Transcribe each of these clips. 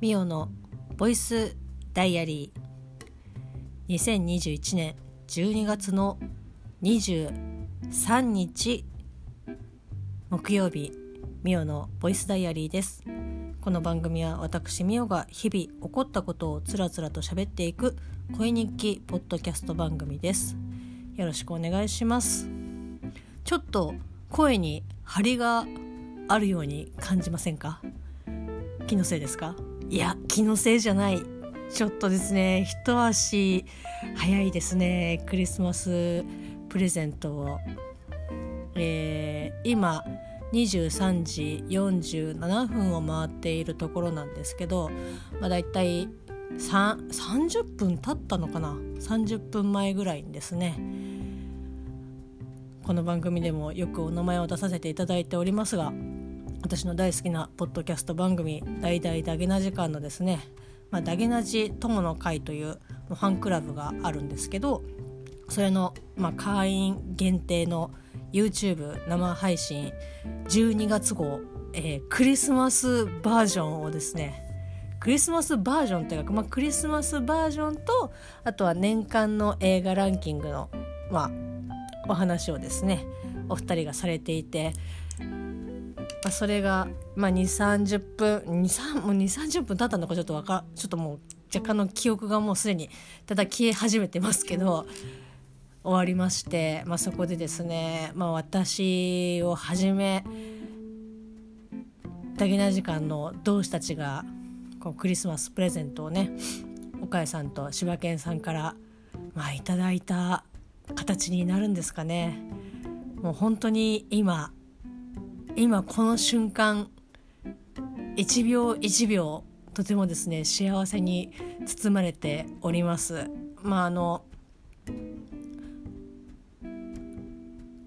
ミオのボイスダイアリー。2021年12月の23日木曜日ミオのボイスダイアリーです。この番組は私ミオが日々起こったことをつらつらと喋っていく声日記ポッドキャスト番組です。よろしくお願いします。ちょっと声に張りがあるように感じませんか？気のせいですか？いや気のせいじゃない。ちょっとですね。一足早いですね。クリスマスプレゼントを、えー、今23時47分を回っているところなんですけど、まあ、だいたい30分経ったのかな？30分前ぐらいにですね。この番組でもよくお名前を出させていただいておりますが私の大好きなポッドキャスト番組「大々ダゲな時間」のですね、まあ、ダゲなじ友の会というファンクラブがあるんですけどそれの、まあ、会員限定の YouTube 生配信12月号、えー、クリスマスバージョンをですねクリスマスバージョンというか、まあ、クリスマスバージョンとあとは年間の映画ランキングの、まあ、お話をですねお二人がされていてまあ、それが、まあ、2 3 0分23もう2 3 0分経ったのかちょっとわかちょっともう若干の記憶がもうすでにただ消え始めてますけど終わりまして、まあ、そこでですね、まあ、私をはじめダゲな時間の同志たちがこうクリスマスプレゼントをね岡谷さんと柴犬さんから、まあ、いただいた形になるんですかね。もう本当に今今この瞬間1秒1秒とてもですね幸せに包まれております。まああの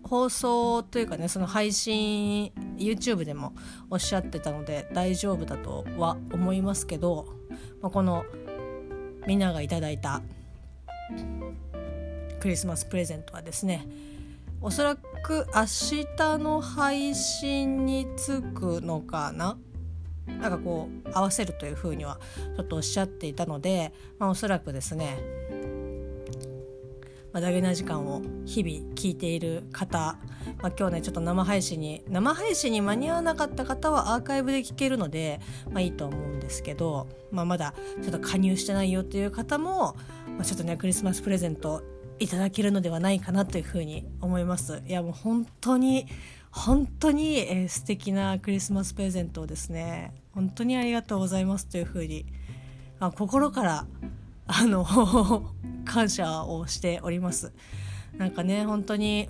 放送というかねその配信 YouTube でもおっしゃってたので大丈夫だとは思いますけど、まあ、このみんながいただいたクリスマスプレゼントはですねおそらくく明日の配信につくのかな？なんかこう合わせるというふうにはちょっとおっしゃっていたので、まあ、おそらくですね、まあ、ダゲな時間を日々聞いている方、まあ、今日ねちょっと生配信に生配信に間に合わなかった方はアーカイブで聞けるので、まあ、いいと思うんですけど、まあ、まだちょっと加入してないよっていう方も、まあ、ちょっとねクリスマスプレゼントいただけるのではないかなというふうに思います。いやもう本当に本当に、えー、素敵なクリスマスプレゼントをですね。本当にありがとうございますというふうにあ心からあの 感謝をしております。なんかね本当に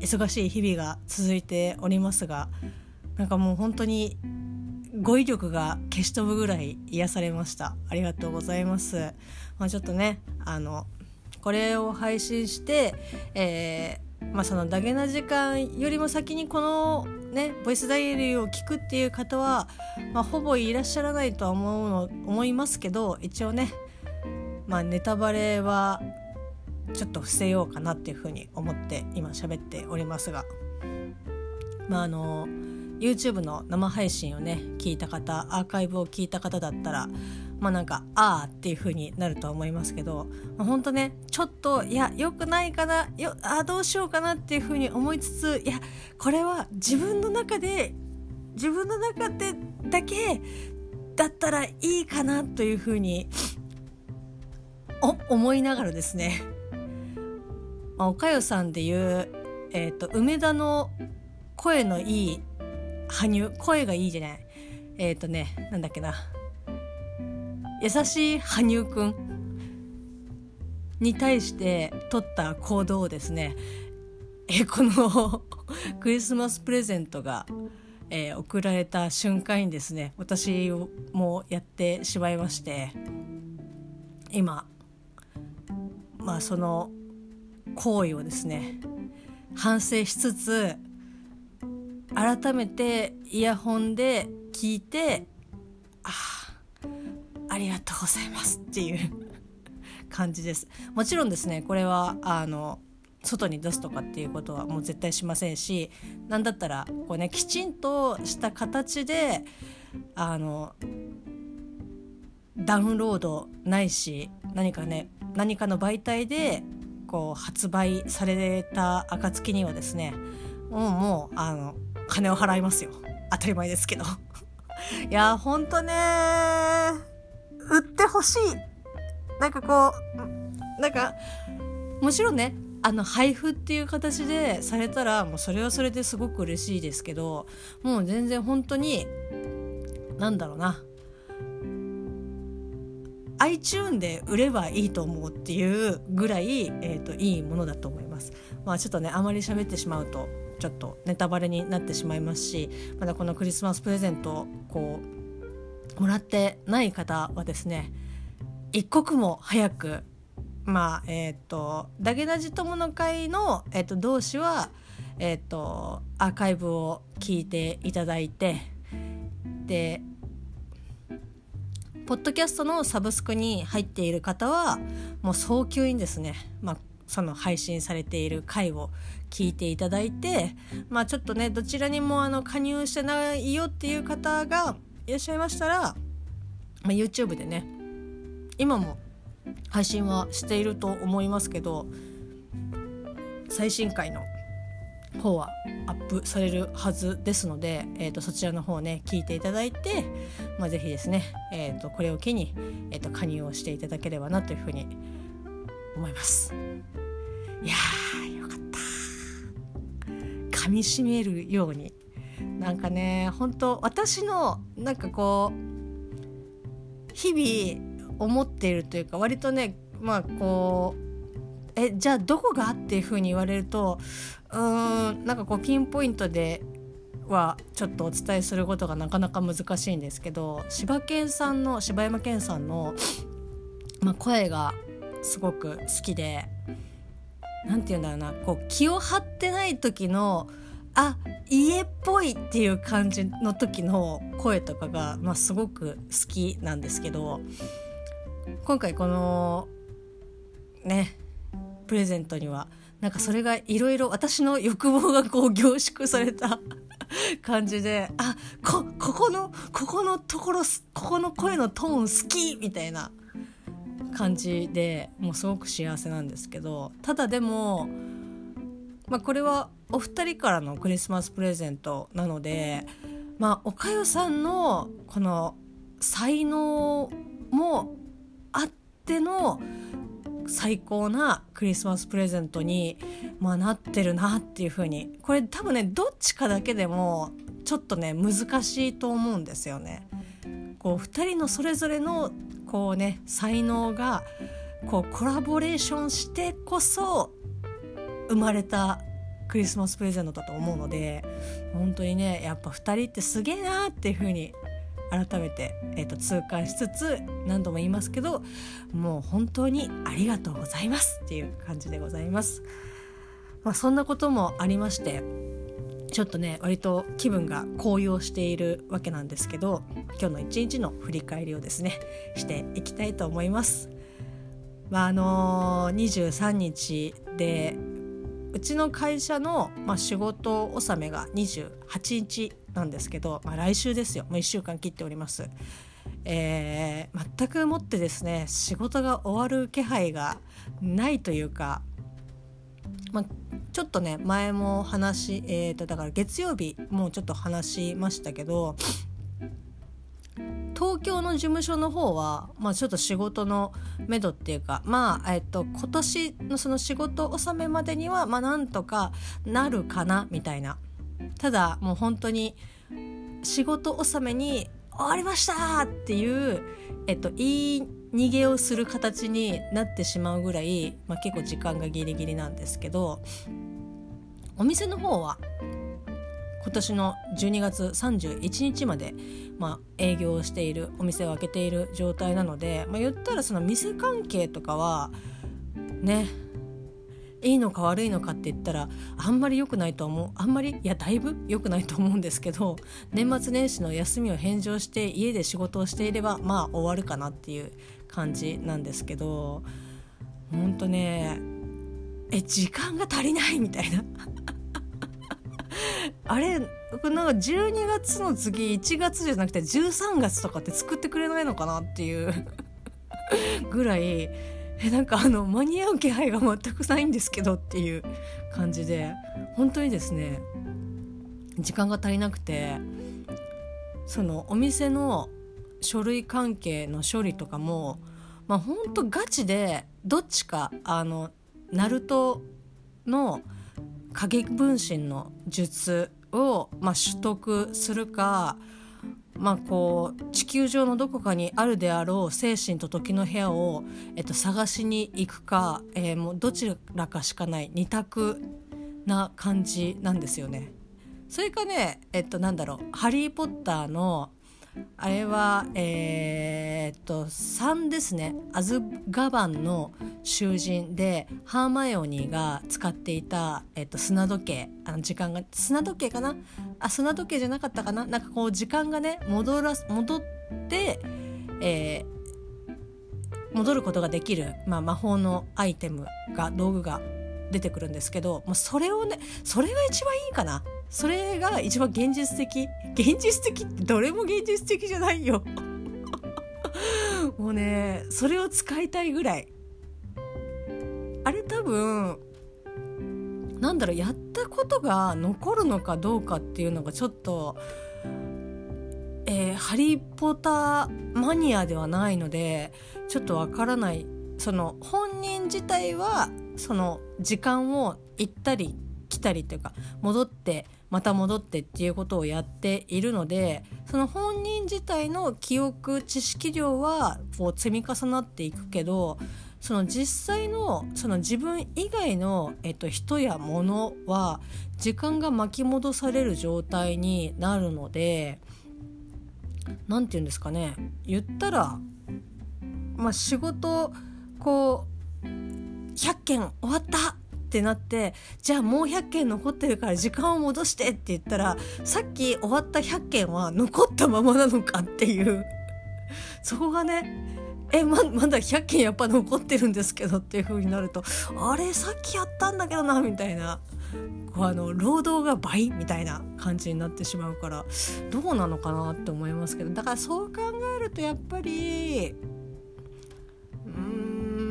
忙しい日々が続いておりますがなんかもう本当に語彙力が消し飛ぶぐらい癒されました。ありがとうございます。まあ、ちょっとねあのこれを配信して、えーまあ、そのダゲな時間よりも先にこのねボイスダイアリーを聞くっていう方は、まあ、ほぼいらっしゃらないとは思うの思いますけど一応ね、まあ、ネタバレはちょっと伏せようかなっていうふうに思って今喋っておりますが。まああの YouTube の生配信をね聞いた方アーカイブを聞いた方だったらまあなんかああっていう風になるとは思いますけど、まあ、ほんとねちょっといや良くないかなよあどうしようかなっていう風に思いつついやこれは自分の中で自分の中でだけだったらいいかなという風に思いながらですね、まあ、おかよさんでいう、えーと、と梅田の声のいい羽生声がいいじゃない。えっ、ー、とねなんだっけな。優しい羽生くん。に対して取った行動をですねえこの クリスマスプレゼントが、えー、送られた瞬間にですね私もやってしまいまして今まあその行為をですね反省しつつ改めてイヤホンで聞いてああありがとうございますっていう 感じです。もちろんですねこれはあの外に出すとかっていうことはもう絶対しませんし何だったらこうねきちんとした形であのダウンロードないし何かね何かの媒体でこう発売された暁にはですねもうもうあの金を払いますよ。当たり前ですけど。いやほんとね売ってほしいなんかこうなんかもちろんねあの配布っていう形でされたらもうそれはそれですごく嬉しいですけどもう全然本当になんだろうな iTune で売ればいいと思うっていうぐらい、えーと、いいものだと思います。まあ、ちょっとねあまり喋ってしまうとちょっとネタバレになってしまいますしまだこのクリスマスプレゼントこうもらってない方はですね一刻も早くまあえっ、ー、とダゲナジ友の会の、えーと、同士はえっ、ー、とアーカイブを聞いていただいてでポッドキャストのサブスクに入っている方はもう早急にですね、まあ、その配信されている回を聞いていただいて、まあ、ちょっとねどちらにもあの加入してないよっていう方がいらっしゃいましたら、まあ、YouTube でね今も配信はしていると思いますけど最新回の方はアップされるはずですので、えーと、そちらの方ね聞いていただいて、まあ、ぜひですね、えーと、これを機に、えーと、加入をしていただければなというふうに思います。いやーよかった噛みしめるようになんかね本当私のなんかこう日々思っているというか割とねまあこうえじゃあどこがっていうふうに言われるとうーんなんかこうピンポイントではちょっとお伝えすることがなかなか難しいんですけど柴犬さんの柴山健さんの、まあ、声がすごく好きで何て言うんだろうなこう気を張ってない時のあ家っぽいっていう感じの時の声とかが、まあ、すごく好きなんですけど今回このねプレゼントにはなんかそれがいろいろ私の欲望がこう凝縮された 感じであこここのここのところここの声のトーン好きみたいな感じでもうすごく幸せなんですけどただでも、まあ、これはお二人からのクリスマスプレゼントなのでまあおかよさんのこの才能もあっての最高なクリスマスプレゼントに、まあ、なってるなっていう風にこれ多分ねどっちかだけでもちょっとね難しいと思うんですよね。こう2人のそれぞれのこうね才能がこうコラボレーションしてこそ生まれたクリスマスプレゼントだと思うので本当にねやっぱ2人ってすげえなっていう風に改めて、えーと、痛感しつつ何度も言いますけどもう本当にありがとうございますっていう感じでございます。まあ、そんなこともありましてちょっとね割と気分が高揚しているわけなんですけど今日の一日の振り返りをですねしていきたいと思います。まああのー、23日でうちの会社の、まあ、仕事納めが28日なんですけど、まあ、来週ですよもう1週間切っております。えー、全くもってですね仕事が終わる気配がないというか、まあ、ちょっとね前も話、えーと、だから月曜日もうちょっと話しましたけど東京の事務所の方は、まあ、ちょっと仕事のめどっていうかまあ、えっと、今年のその仕事納めまでには、まあ、なんとかなるかなみたいな。ただもう本当に仕事納めに終わりましたっていう、えっと、言い逃げをする形になってしまうぐらい、まあ、結構時間がギリギリなんですけどお店の方は今年の12月31日まで、まあ、営業しているお店を開けている状態なので、まあ、言ったらその店関係とかはねいいのか悪いのかって言ったらあんまり良くないと思うあんまりいやだいぶ良くないと思うんですけど年末年始の休みを返上して家で仕事をしていればまあ終わるかなっていう感じなんですけどほんとねえ時間が足りないみたいな。あれなんか12月の次1月じゃなくて13月とかって作ってくれないのかなっていう。ぐらい。えなんかあの間に合う気配が全くないんですけどっていう感じで。本当にですね時間が足りなくてそのお店の書類関係の処理とかもまあほんとガチでどっちかあのナルトの影分身の術を、まあ、取得するか、まあ、こう地球上のどこかにあるであろう精神と時の部屋を、えっと、探しに行くか、えー、もうどちらかしかない二択な感じなんですよね。それかねえっとなんだろう「ハリー・ポッター」のあれはえー、っと3ですね。アズガバンの囚人でハーマイオニーが使っていた、えっと、砂時計。あの時間が砂時計かな？あ砂時計じゃなかったかな？なんかこう時間がね戻ら戻って、えー、戻ることができる、まあ、魔法のアイテムが道具が出てくるんですけど、まあ、それをねそれが一番いいかな。それが一番現実的。現実的ってどれも現実的じゃないよ。もうねそれを使いたいぐらい。あれ多分なんだろうやったことが残るのかどうかっていうのがちょっとえー、ハリー・ポッターマニアではないのでちょっとわからない。その本人自体はその時間を行ったり来たりというか戻ってまた戻ってっていうことをやっているのでその本人自体の記憶知識量はこう積み重なっていくけどその実際のその自分以外の、えっと、人や物は時間が巻き戻される状態になるので何て言うんですかね。言ったら、まあ、仕事こう100件終わったってなってじゃあもう100件残ってるから時間を戻してって言ったらさっき終わった100件は残ったままなのかっていう。そこがねえままだ100件やっぱ残ってるんですけどっていう風になるとあれさっきやったんだけどなみたいな。こうあの労働が倍みたいな感じになってしまうからどうなのかなって思いますけど。だからそう考えるとやっぱり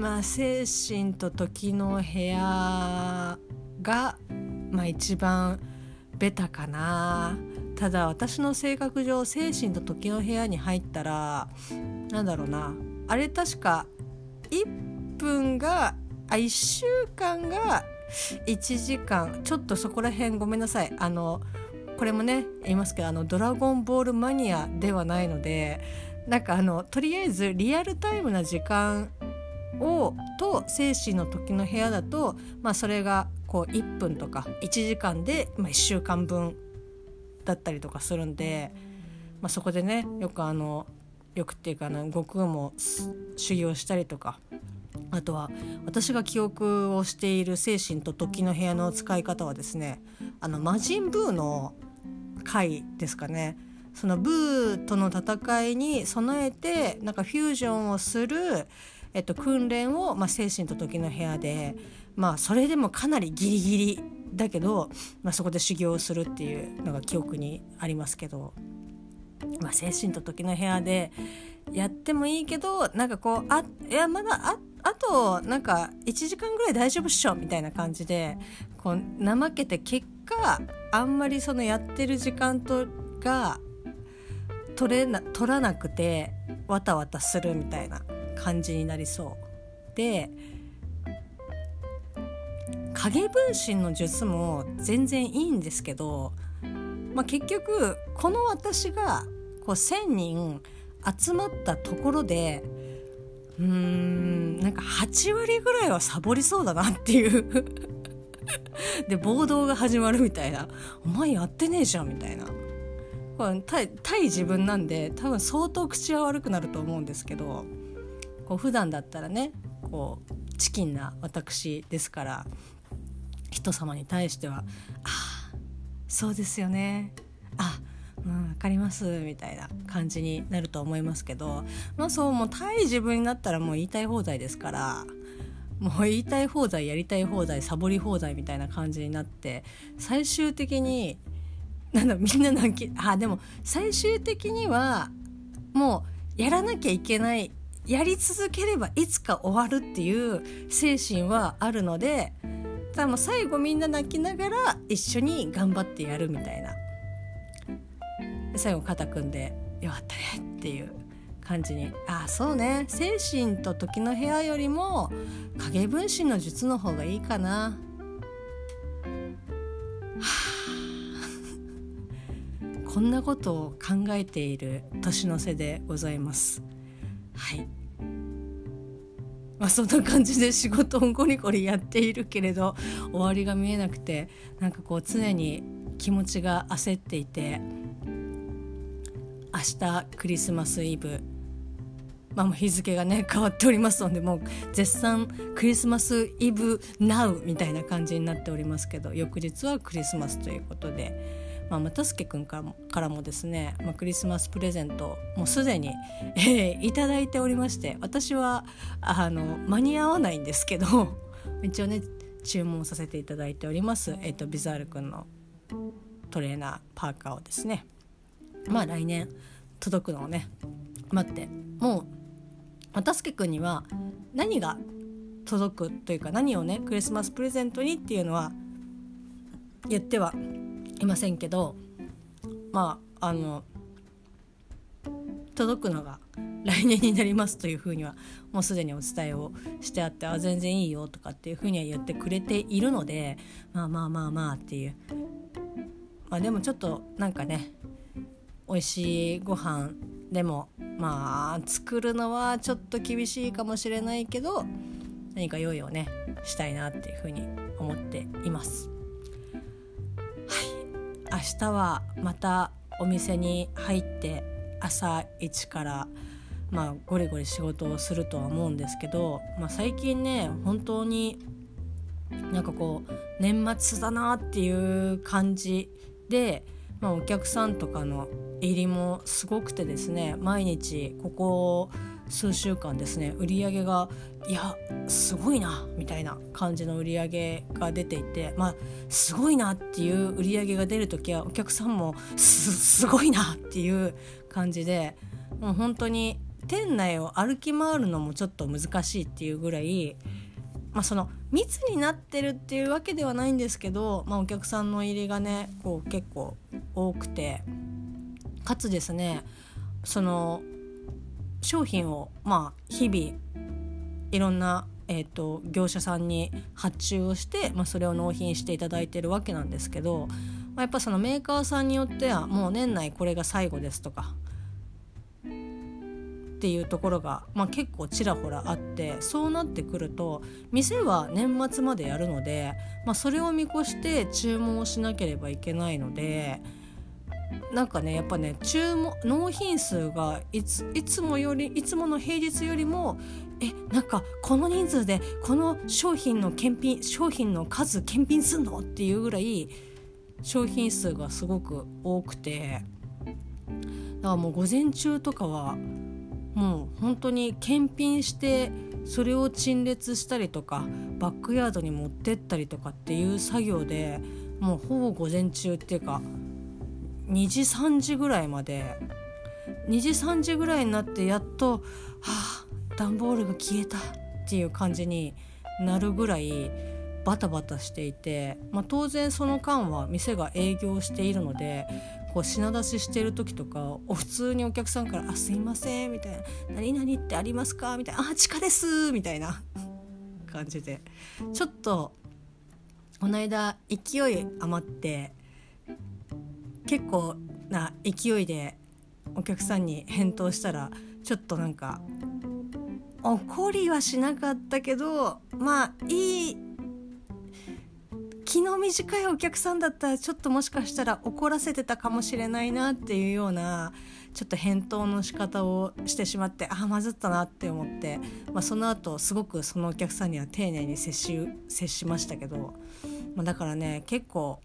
まあ精神と時の部屋が、まあ、一番ベタかな。ただ私の性格上精神と時の部屋に入ったらなんだろうな。あれ確か1分があ1週間が1時間。ちょっとそこら辺ごめんなさい。あのこれもね言いますけどあの「ドラゴンボールマニア」ではないのでなんかあのとりあえずリアルタイムな時間をと精神の時の部屋だと、まあ、それがこう1分とか1時間で、まあ、1週間分だったりとかするんで、まあ、そこでねよくあのよくっていうかな悟空も修行したりとかあとは私が記憶をしている精神と時の部屋の使い方はですねあの魔人ブーの回ですかね。そのブーとの戦いに備えてなんかフュージョンをする、えっと、訓練を、まあ、精神と時の部屋でまあそれでもかなりギリギリだけど、まあ、そこで修行をするっていうのが記憶にありますけど。まあ、精神と時の部屋でやってもいいけどなんかこうあいやまだああとなんか1時間ぐらい大丈夫っしょみたいな感じでこう怠けて結果あんまりそのやってる時間とが取れな取らなくてわたわたするみたいな感じになりそう。で影分身の術も全然いいんですけど、まあ、結局この私がこう1,000人集まったところでうーんなんか8割ぐらいはサボりそうだなっていう。で暴動が始まるみたいな「お前やってねえじゃん」みたいな。これ対対自分なんで多分相当口は悪くなると思うんですけど。こう普段だったらねこうチキンな私ですから人様に対しては「ああそうですよね。あうん、分かりますみたいな感じになると思いますけどまあそうもう対自分になったらもう言いたい放題ですからもう言いたい放題やりたい放題サボり放題みたいな感じになって最終的になんだみんな泣きあでも最終的にはもうやらなきゃいけないやり続ければいつか終わるっていう精神はあるのでただ最後みんな泣きながら一緒に頑張ってやるみたいな。最後肩組んで「よかったね」っていう感じに。ああそうね。精神と時の部屋よりも影分身の術の方がいいかな。こんなことを考えている年の瀬でございます。はい。まあ、そんな感じで仕事をゴリゴリやっているけれど終わりが見えなくてなんかこう常に気持ちが焦っていて明日クリスマスイブ。まあ、もう日付がね変わっておりますのでもう絶賛クリスマスイブナウみたいな感じになっておりますけど翌日はクリスマスということで、まあ、又助君からもからもですね、まあ、クリスマスプレゼントもうすでに、えー、いただいておりまして私はあの間に合わないんですけど一応ね注文させていただいております、えーと、ビザール君のトレーナーパーカーをですねまあ来年届くのをね待ってもうたすけくんには何が届くというか何をねクリスマスプレゼントにっていうのは言ってはいませんけどまああの届くのが来年になりますというふうにはもうすでにお伝えをしてあってあ全然いいよとかっていうふうには言ってくれているのでまあまあまあまあっていう。まあでもちょっとなんかね美味しいご飯でもまあ作るのはちょっと厳しいかもしれないけど何か用意をねしたいなっていうふうに思っています。明日はまたお店に入って朝一からまあゴリゴリ仕事をするとは思うんですけど、まあ、最近ね本当になんかこう年末だなっていう感じで、まあ、お客さんとかの入りもすごくてですね毎日ここ数週間ですね売り上げがいやすごいなみたいな感じの売り上げが出ていてまあすごいなっていう売り上げが出る時はお客さんもすごいなっていう感じでもう本当に店内を歩き回るのもちょっと難しいっていうぐらい、まあ、その密になってるっていうわけではないんですけど、まあ、お客さんの入りがねこう結構多くてかつですねその商品をまあ日々いろんな、えーと、業者さんに発注をして、まあ、それを納品していただいてるわけなんですけど、まあ、やっぱそのメーカーさんによってはもう年内これが最後ですとかっていうところが、まあ、結構ちらほらあってそうなってくると店は年末までやるので、まあ、それを見越して注文をしなければいけないので。なんかねやっぱね注文納品数がいついつもよりいつもの平日よりもえなんかこの人数でこの商品の検品商品の数検品すんの？っていうぐらい商品数がすごく多くて。だからもう午前中とかはもう本当に検品してそれを陳列したりとかバックヤードに持ってったりとかっていう作業でもうほぼ午前中っていうか2時3時ぐらいまで。2時3時ぐらいになってやっと「はあ段ボールが消えた」っていう感じになるぐらいバタバタしていて、まあ、当然その間は店が営業しているのでこう品出ししてる時とか普通にお客さんから「あすいません」みたいな「何々ってありますか?」みたいな「あ地下です」みたいな。感じで。ちょっとこの間勢い余って結構な勢いでお客さんに返答したらちょっとなんか怒りはしなかったけどまあいい気の短いお客さんだったらちょっともしかしたら怒らせてたかもしれないなっていうようなちょっと返答の仕方をしてしまってああまずったなって思って、まあ、その後すごくそのお客さんには丁寧に接し接しましたけど、まあ、だからね結構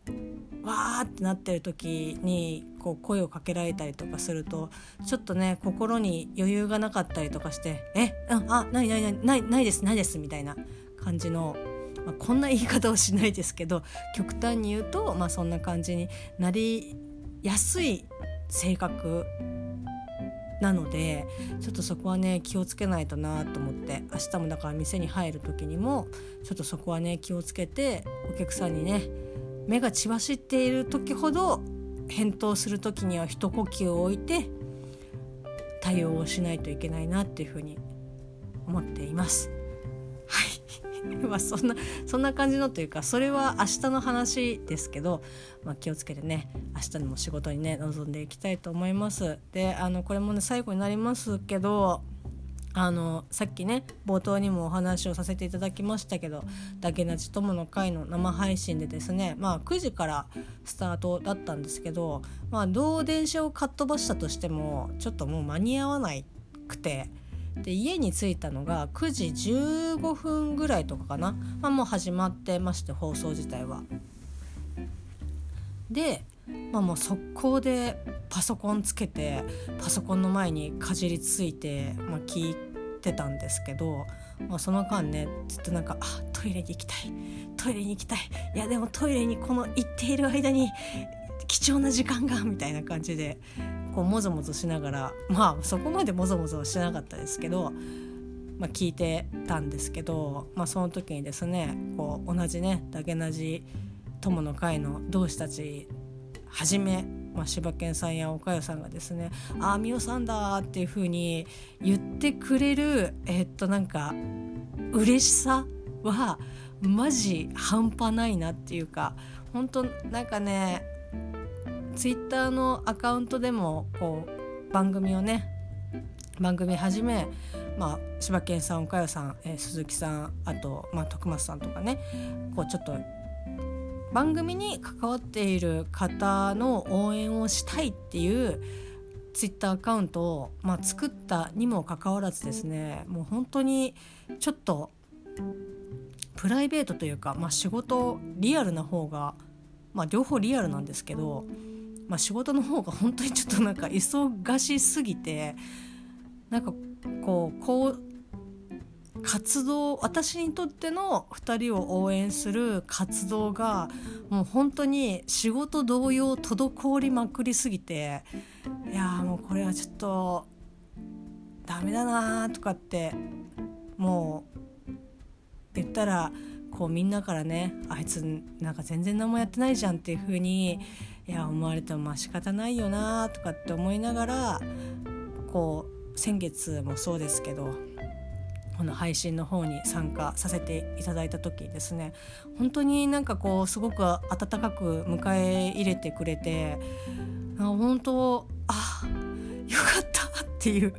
わーってなってる時にこう声をかけられたりとかするとちょっとね心に余裕がなかったりとかして「えあないないないないないですないです」みたいな感じの、まあ、こんな言い方をしないですけど極端に言うと、まあ、そんな感じになりやすい性格なのでちょっとそこはね気をつけないとなと思って明日もだから店に入る時にもちょっとそこはね気をつけてお客さんにね目が血走っている時ほど返答する時には一呼吸を置いて対応をしないといけないなっていうふうに思っています。はい まあそんなそんな感じのというかそれは明日の話ですけど、まあ、気をつけてね明日にも仕事にね臨んでいきたいと思います。であのこれもね最後になりますけどあのさっきね冒頭にもお話をさせていただきましたけど「だけなち友の会」の生配信でですねまあ9時からスタートだったんですけどまあどう電車をかっ飛ばしたとしてもちょっともう間に合わなくてで家に着いたのが9時15分ぐらいとかかな、まあ、もう始まってまして放送自体は。で、まあ、もう速攻でパソコンつけてパソコンの前にかじりついて、まあ、聞いてたんですけど、まあ、その間ねずっとなんか「あトイレに行きたい。トイレに行きたい。いやでもトイレにこの行っている間に貴重な時間が」みたいな感じでこうもぞもぞしながらまあそこまでもぞもぞしなかったですけど、まあ、聞いてたんですけど、まあ、その時にですねこう同じねだけなじ友の会の同志たちはじめ、まあ、柴犬さんや岡代さんがですね「ああ美桜さんだ」っていう風に言ってくれるえっとなんか嬉しさはマジ半端ないなっていうか本当なんかねツイッターのアカウントでもこう番組をね番組始め、まあ、柴犬さん岡代さん、えー、鈴木さんあと、まあ、徳松さんとかねこうちょっと番組に関わっている方の応援をしたいっていうツイッターアカウントを、まあ、作ったにもかかわらずですねもう本当にちょっとプライベートというか、まあ、仕事リアルな方が、まあ、両方リアルなんですけどまあ、仕事の方が本当にちょっとなんか忙しすぎてなんかこうこう活動私にとっての2人を応援する活動がもう本当に仕事同様滞りまくりすぎていやもうこれはちょっとダメだなとかってもう言ったらこうみんなからねあいつなんか全然何もやってないじゃんっていう風にいや思われてもまあ仕方ないよなとかって思いながらこう先月もそうですけどこの配信の方に参加させていただいた時ですね本当になんかこうすごく温かく迎え入れてくれて本当あよかったっていう。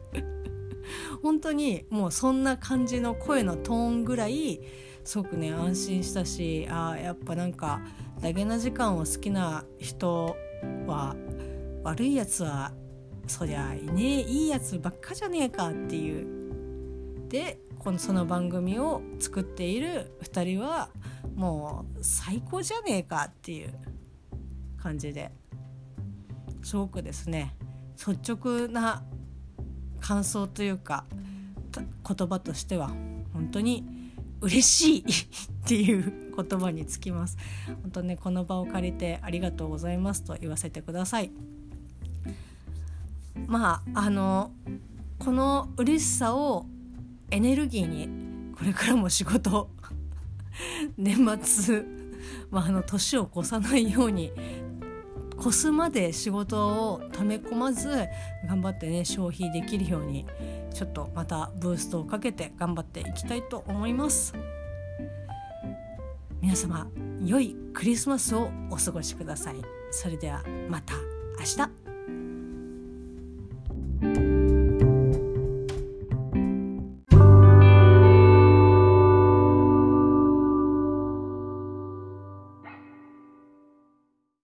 本当にもうそんな感じの声のトーンぐらいすごくね安心したしあやっぱなんかダゲな時間を好きな人は悪いやつはそりゃいねえいいやつばっかじゃねえかっていう。でこのその番組を作っている2人はもう最高じゃねえかっていう感じですごくですね。率直な感想というか言葉としては本当に嬉しいっていう言葉につきます。本当ねこの場を借りてありがとうございますと言わせてください。まああのこの嬉しさをエネルギーにこれからも仕事 年末、まあ、あの年を越さないように越すまで仕事を溜め込まず頑張ってね消費できるようにちょっとまたブーストをかけて頑張っていきたいと思います。皆様良いクリスマスをお過ごしください。それではまた明日。